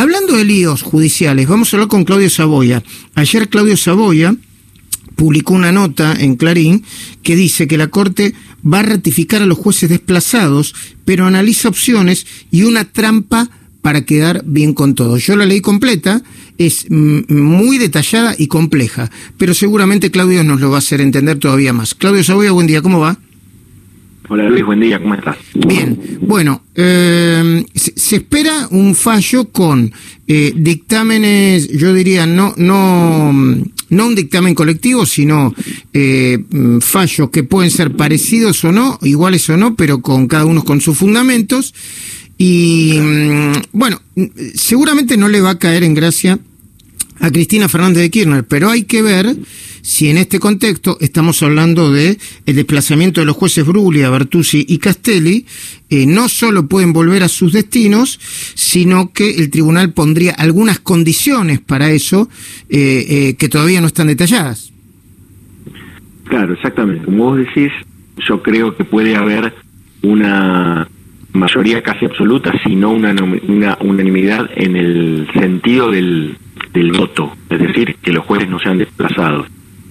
Hablando de líos judiciales, vamos a hablar con Claudio Saboya. Ayer Claudio Saboya publicó una nota en Clarín que dice que la Corte va a ratificar a los jueces desplazados, pero analiza opciones y una trampa para quedar bien con todo. Yo la leí completa, es muy detallada y compleja, pero seguramente Claudio nos lo va a hacer entender todavía más. Claudio Saboya, buen día, ¿cómo va? Hola Luis, buen día, ¿cómo estás? Bien, bueno, eh, se, espera un fallo con eh, dictámenes, yo diría, no, no, no un dictamen colectivo, sino eh, fallos que pueden ser parecidos o no, iguales o no, pero con cada uno con sus fundamentos. Y mm, bueno, seguramente no le va a caer en gracia a Cristina Fernández de Kirchner, pero hay que ver si en este contexto estamos hablando de el desplazamiento de los jueces Bruglia, Bertuzzi y Castelli, eh, no solo pueden volver a sus destinos, sino que el tribunal pondría algunas condiciones para eso eh, eh, que todavía no están detalladas. Claro, exactamente. Como vos decís, yo creo que puede haber una mayoría casi absoluta, si no una, una unanimidad en el sentido del, del voto, es decir, que los jueces no sean desplazados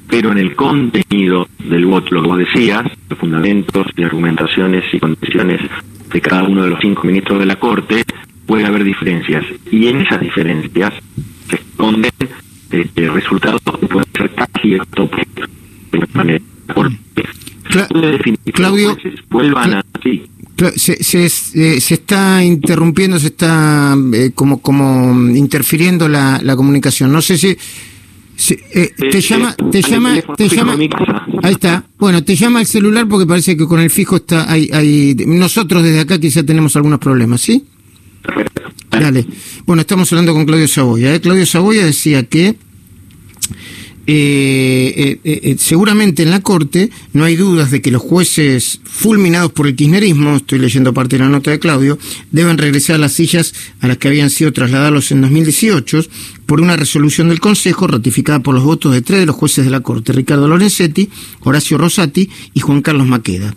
pero en el contenido del voto, lo que vos decías, los fundamentos y argumentaciones y condiciones de cada uno de los cinco ministros de la Corte, puede haber diferencias. Y en esas diferencias se esconden este, resultados que pueden ser casi opuestos. Claudio, vuelvan a... Se, se, se, está interrumpiendo, se está eh, como, como interfiriendo la, la comunicación. No sé si eh, te llama, te llama, te llama. Ahí está. Bueno, te llama el celular porque parece que con el fijo está. Hay, hay, nosotros desde acá quizá tenemos algunos problemas, ¿sí? Dale. Bueno, estamos hablando con Claudio Saboya. ¿eh? Claudio Saboya decía que eh, eh, eh, seguramente en la Corte no hay dudas de que los jueces fulminados por el kirchnerismo, estoy leyendo parte de la nota de Claudio, deben regresar a las sillas a las que habían sido trasladados en 2018 por una resolución del Consejo ratificada por los votos de tres de los jueces de la Corte, Ricardo Lorenzetti, Horacio Rosati y Juan Carlos Maqueda.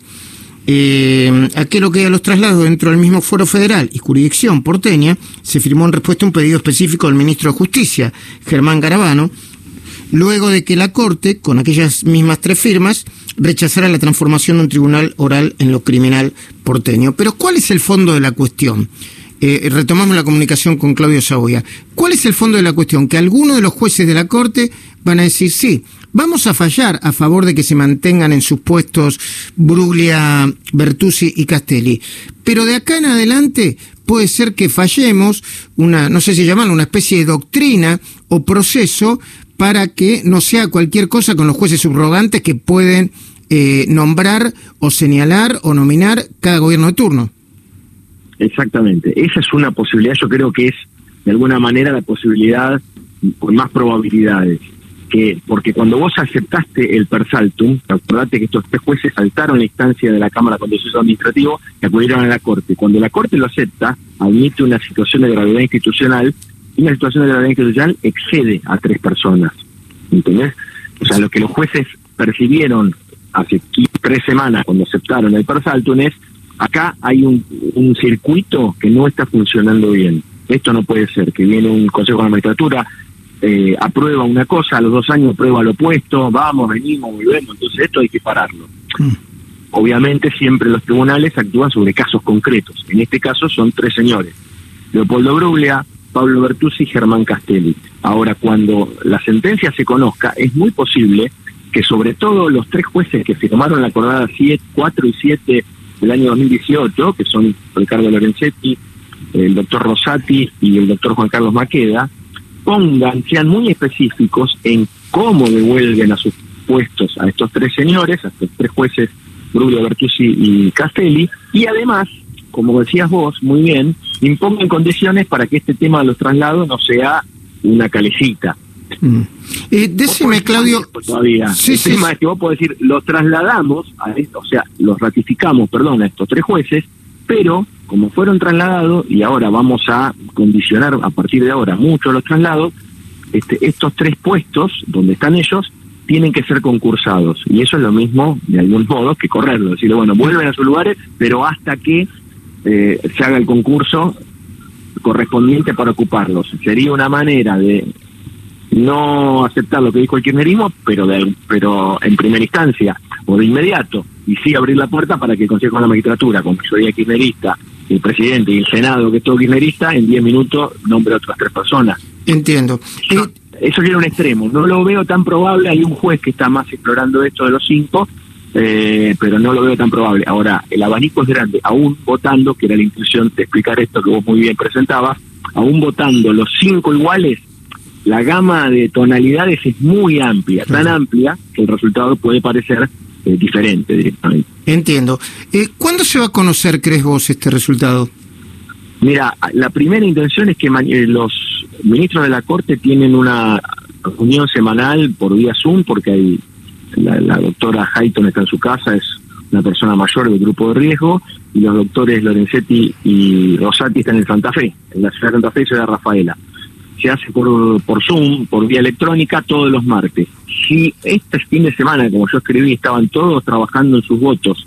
Aquello que a los traslados dentro del mismo foro federal y jurisdicción porteña, se firmó en respuesta a un pedido específico del ministro de Justicia, Germán Garabano, luego de que la Corte, con aquellas mismas tres firmas, rechazara la transformación de un tribunal oral en lo criminal porteño. Pero ¿cuál es el fondo de la cuestión? Eh, retomamos la comunicación con Claudio Saboya. ¿Cuál es el fondo de la cuestión? Que algunos de los jueces de la Corte van a decir, sí, vamos a fallar a favor de que se mantengan en sus puestos Bruglia, Bertuzzi y Castelli. Pero de acá en adelante puede ser que fallemos una, no sé si llamarlo, una especie de doctrina o proceso para que no sea cualquier cosa con los jueces subrogantes que pueden eh, nombrar o señalar o nominar cada gobierno de turno. Exactamente, esa es una posibilidad, yo creo que es de alguna manera la posibilidad con más probabilidades. Que, porque cuando vos aceptaste el persaltum, acordate que estos tres jueces saltaron la instancia de la Cámara Contencioso Administrativo y acudieron a la Corte. Cuando la Corte lo acepta, admite una situación de gravedad institucional una situación de gravedad institucional excede a tres personas. ¿Entendés? O sea, lo que los jueces percibieron hace tres semanas cuando aceptaron el persaltum es, acá hay un, un circuito que no está funcionando bien. Esto no puede ser, que viene un Consejo de Magistratura, eh, aprueba una cosa, a los dos años aprueba lo opuesto, vamos, venimos, volvemos, entonces esto hay que pararlo. Mm. Obviamente siempre los tribunales actúan sobre casos concretos, en este caso son tres señores, Leopoldo Bruglia, Pablo Bertuzzi y Germán Castelli. Ahora, cuando la sentencia se conozca, es muy posible que sobre todo los tres jueces que firmaron la acordada 4 y 7 del año 2018, que son Ricardo Lorenzetti, el doctor Rosati y el doctor Juan Carlos Maqueda, pongan, sean muy específicos en cómo devuelven a sus puestos a estos tres señores, a estos tres jueces, Brulio, Bertuzzi y Castelli, y además, como decías vos muy bien, impongan condiciones para que este tema de los traslados no sea una calecita. Mm. Eh, decime, Claudio. Todavía. Sí, el tema es que vos podés decir, los trasladamos, a esto, o sea, los ratificamos, perdón, a estos tres jueces, pero como fueron trasladados y ahora vamos a condicionar a partir de ahora mucho los traslados, este, estos tres puestos donde están ellos tienen que ser concursados. Y eso es lo mismo, de algún modo, que correrlo. Decirle, bueno, vuelven a sus lugares, pero hasta que eh, se haga el concurso correspondiente para ocuparlos. Sería una manera de no aceptar lo que dijo el kirchnerismo, pero, de, pero en primera instancia o de inmediato, y sí abrir la puerta para que el Consejo de la Magistratura, con mayoría kirchnerista, el presidente y el Senado, que es todo kirchnerista, en 10 minutos nombre a otras tres personas. Entiendo. Eh, eso sería un extremo. No lo veo tan probable. Hay un juez que está más explorando esto de los cinco, eh, pero no lo veo tan probable. Ahora, el abanico es grande. Aún votando, que era la intención de explicar esto que vos muy bien presentabas, aún votando los cinco iguales, la gama de tonalidades es muy amplia, tan amplia que el resultado puede parecer eh, diferente directamente. Entiendo. Eh, ¿Cuándo se va a conocer, crees vos, este resultado? Mira, la primera intención es que eh, los ministros de la Corte tienen una reunión semanal por vía Zoom, porque hay la, doctora Hayton está en su casa, es una persona mayor del grupo de riesgo, y los doctores Lorenzetti y Rosati están en Santa Fe, en la ciudad de Santa Fe y ciudad de Rafaela se hace por, por Zoom, por vía electrónica, todos los martes. Si este fin de semana, como yo escribí, estaban todos trabajando en sus votos,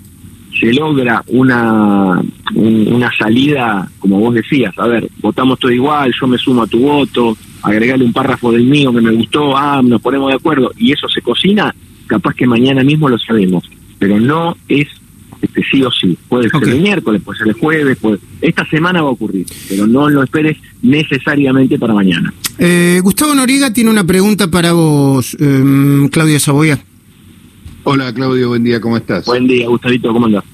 se logra una, una salida, como vos decías, a ver, votamos todo igual, yo me sumo a tu voto, agregarle un párrafo del mío que me gustó, ah, nos ponemos de acuerdo, y eso se cocina, capaz que mañana mismo lo sabemos, pero no es este, sí o sí. Puede ser el miércoles, puede ser el jueves, puede... esta semana va a ocurrir, pero no lo esperes necesariamente para mañana. Eh, Gustavo Noriga tiene una pregunta para vos, eh, Claudio Saboya. Hola Claudio, buen día, ¿cómo estás? Buen día, Gustavito, ¿cómo andás?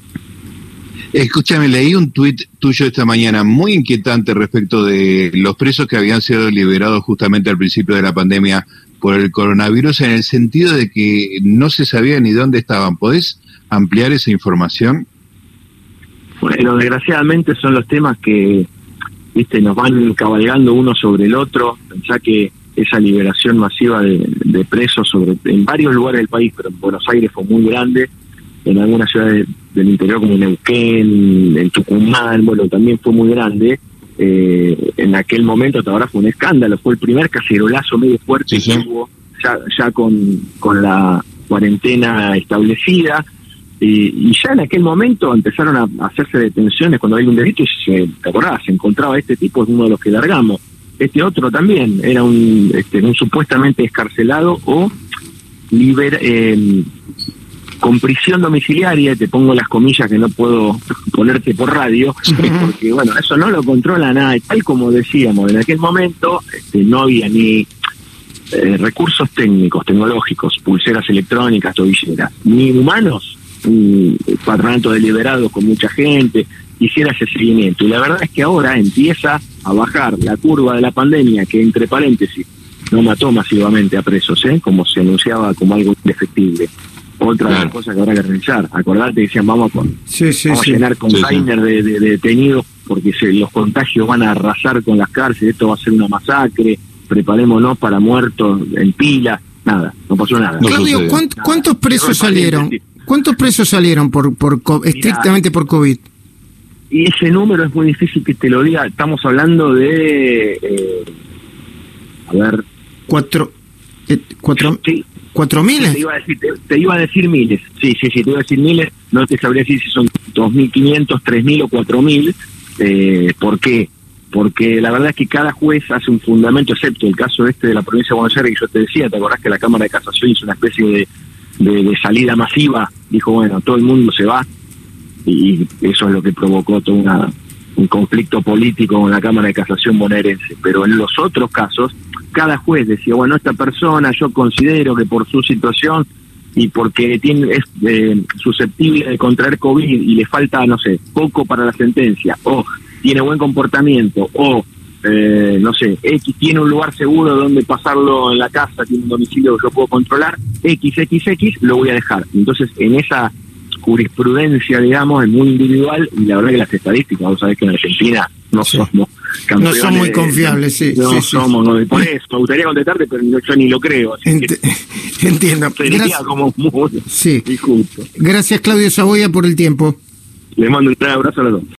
Escúchame, leí un tuit tuyo esta mañana muy inquietante respecto de los presos que habían sido liberados justamente al principio de la pandemia por el coronavirus, en el sentido de que no se sabía ni dónde estaban. ¿Podés ampliar esa información? Bueno, desgraciadamente son los temas que viste nos van cabalgando uno sobre el otro. Pensá que esa liberación masiva de, presos sobre en varios lugares del país, pero en Buenos Aires fue muy grande, en algunas ciudades del interior como Neuquén, en Tucumán, bueno, también fue muy grande. Eh, en aquel momento hasta ahora fue un escándalo, fue el primer cacerolazo medio fuerte que hubo ya, ya con, con la cuarentena establecida y ya en aquel momento empezaron a hacerse detenciones cuando hay un delito y se, ¿te acordás? Se encontraba este tipo, es uno de los que largamos. Este otro también era un, este, un supuestamente escarcelado o liber, eh, con prisión domiciliaria, te pongo las comillas que no puedo ponerte por radio, porque bueno, eso no lo controla nada. Tal como decíamos, en aquel momento este, no había ni eh, recursos técnicos, tecnológicos, pulseras electrónicas, tobilleras, ni humanos un patronato deliberado con mucha gente, hiciera ese seguimiento. Y la verdad es que ahora empieza a bajar la curva de la pandemia, que entre paréntesis no mató masivamente a presos, ¿eh? como se anunciaba como algo indefectible. Otra cosa que habrá que realizar. Acordate, decían, vamos, con, a llenar containers de, detenidos porque se, los contagios van a arrasar con las cárceles, esto va a ser una masacre, preparémonos para muertos en pila. Nada, no pasó nada. Claudio, ¿cuántos presos salieron? ¿Cuántos presos salieron por, por estrictamente por COVID? Y ese número es muy difícil que te lo diga. Estamos hablando de. Eh, a ver. Cuatro. Eh, cuatro, ¿Cuatro miles? Te iba, a decir, te, iba a decir miles. Sí, sí, sí, te iba a decir miles. No te sabría decir si son 2.500, 3.000 o 4.000. Eh, ¿Por qué? Porque la verdad es que cada juez hace un fundamento, excepto el caso este de la provincia de Buenos Aires, que yo te decía, ¿te acordás que la Cámara de Casación hizo una especie de de, salida masiva, dijo, bueno, todo el mundo se va, y eso es lo que provocó todo una, un conflicto político con la Cámara de Casación bonaerense. Pero en los otros casos, cada juez decía, bueno, esta persona yo considero que por su situación y porque tiene, es eh, susceptible de contraer COVID y le falta, no sé, poco para la sentencia, o tiene buen comportamiento, o eh, no sé, X tiene un lugar seguro donde pasarlo en la casa, tiene un domicilio que yo puedo controlar, XXX lo voy a dejar. Entonces, en esa jurisprudencia, digamos, es muy individual y la verdad que las estadísticas, vos sabés que en Argentina no somos No son muy confiables, sí. No somos, No, por eso, me gustaría contestarte, pero yo ni lo creo. entiendo. Sería como muy sí. Gracias, Claudio Saboya, por el tiempo. Le mando un gran abrazo a los dos.